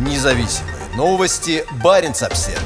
Независимые новости. Барин обсерва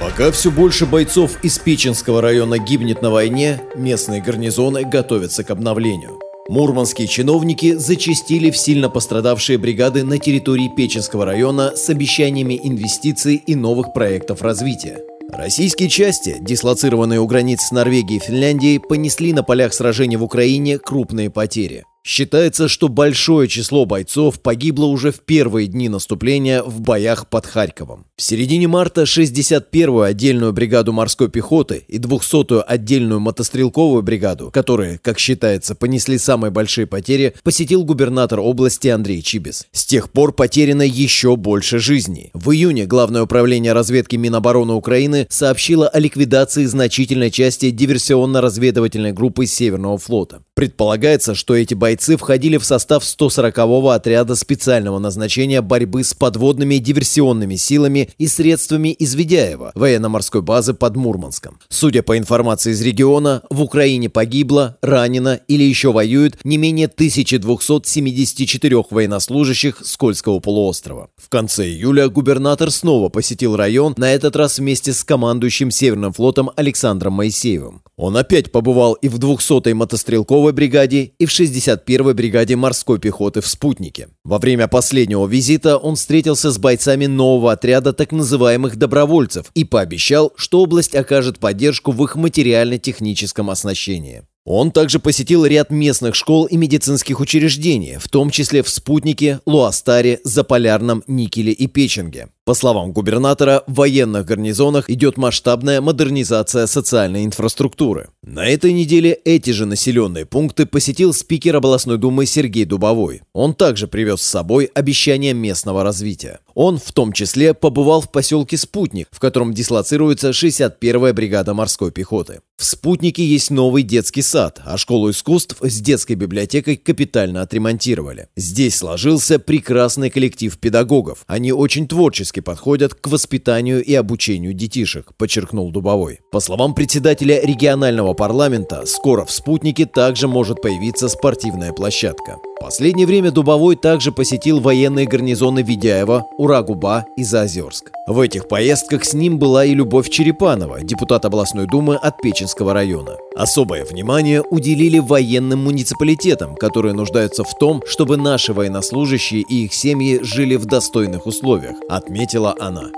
Пока все больше бойцов из Печенского района гибнет на войне, местные гарнизоны готовятся к обновлению. Мурманские чиновники зачастили в сильно пострадавшие бригады на территории Печенского района с обещаниями инвестиций и новых проектов развития. Российские части, дислоцированные у границ с Норвегией и Финляндией, понесли на полях сражений в Украине крупные потери. Считается, что большое число бойцов погибло уже в первые дни наступления в боях под Харьковом. В середине марта 61-ю отдельную бригаду морской пехоты и 200-ю отдельную мотострелковую бригаду, которые, как считается, понесли самые большие потери, посетил губернатор области Андрей Чибис. С тех пор потеряно еще больше жизней. В июне Главное управление разведки Минобороны Украины сообщило о ликвидации значительной части диверсионно-разведывательной группы Северного флота. Предполагается, что эти бойцы входили в состав 140-го отряда специального назначения борьбы с подводными диверсионными силами и средствами из Ведяева, военно-морской базы под Мурманском. Судя по информации из региона, в Украине погибло, ранено или еще воюют не менее 1274 военнослужащих Скользкого полуострова. В конце июля губернатор снова посетил район, на этот раз вместе с командующим Северным флотом Александром Моисеевым. Он опять побывал и в 200-й мотострелковой бригаде, и в 61-й бригаде морской пехоты в «Спутнике». Во время последнего визита он встретился с бойцами нового отряда так называемых добровольцев и пообещал, что область окажет поддержку в их материально-техническом оснащении. Он также посетил ряд местных школ и медицинских учреждений, в том числе в Спутнике, Луастаре, Заполярном, Никеле и Печенге. По словам губернатора, в военных гарнизонах идет масштабная модернизация социальной инфраструктуры. На этой неделе эти же населенные пункты посетил спикер областной думы Сергей Дубовой. Он также привез с собой обещания местного развития. Он в том числе побывал в поселке Спутник, в котором дислоцируется 61-я бригада морской пехоты. В Спутнике есть новый детский сад, а школу искусств с детской библиотекой капитально отремонтировали. Здесь сложился прекрасный коллектив педагогов. Они очень творчески подходят к воспитанию и обучению детишек, подчеркнул Дубовой. По словам председателя регионального парламента, скоро в «Спутнике» также может появиться спортивная площадка. Последнее время Дубовой также посетил военные гарнизоны Ведяева, Урагуба и Заозерск. В этих поездках с ним была и Любовь Черепанова, депутат областной думы от Печенского района. Особое внимание уделили военным муниципалитетам, которые нуждаются в том, чтобы наши военнослужащие и их семьи жили в достойных условиях, отметила она.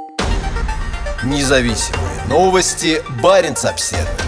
Независимые новости. Барин обседный.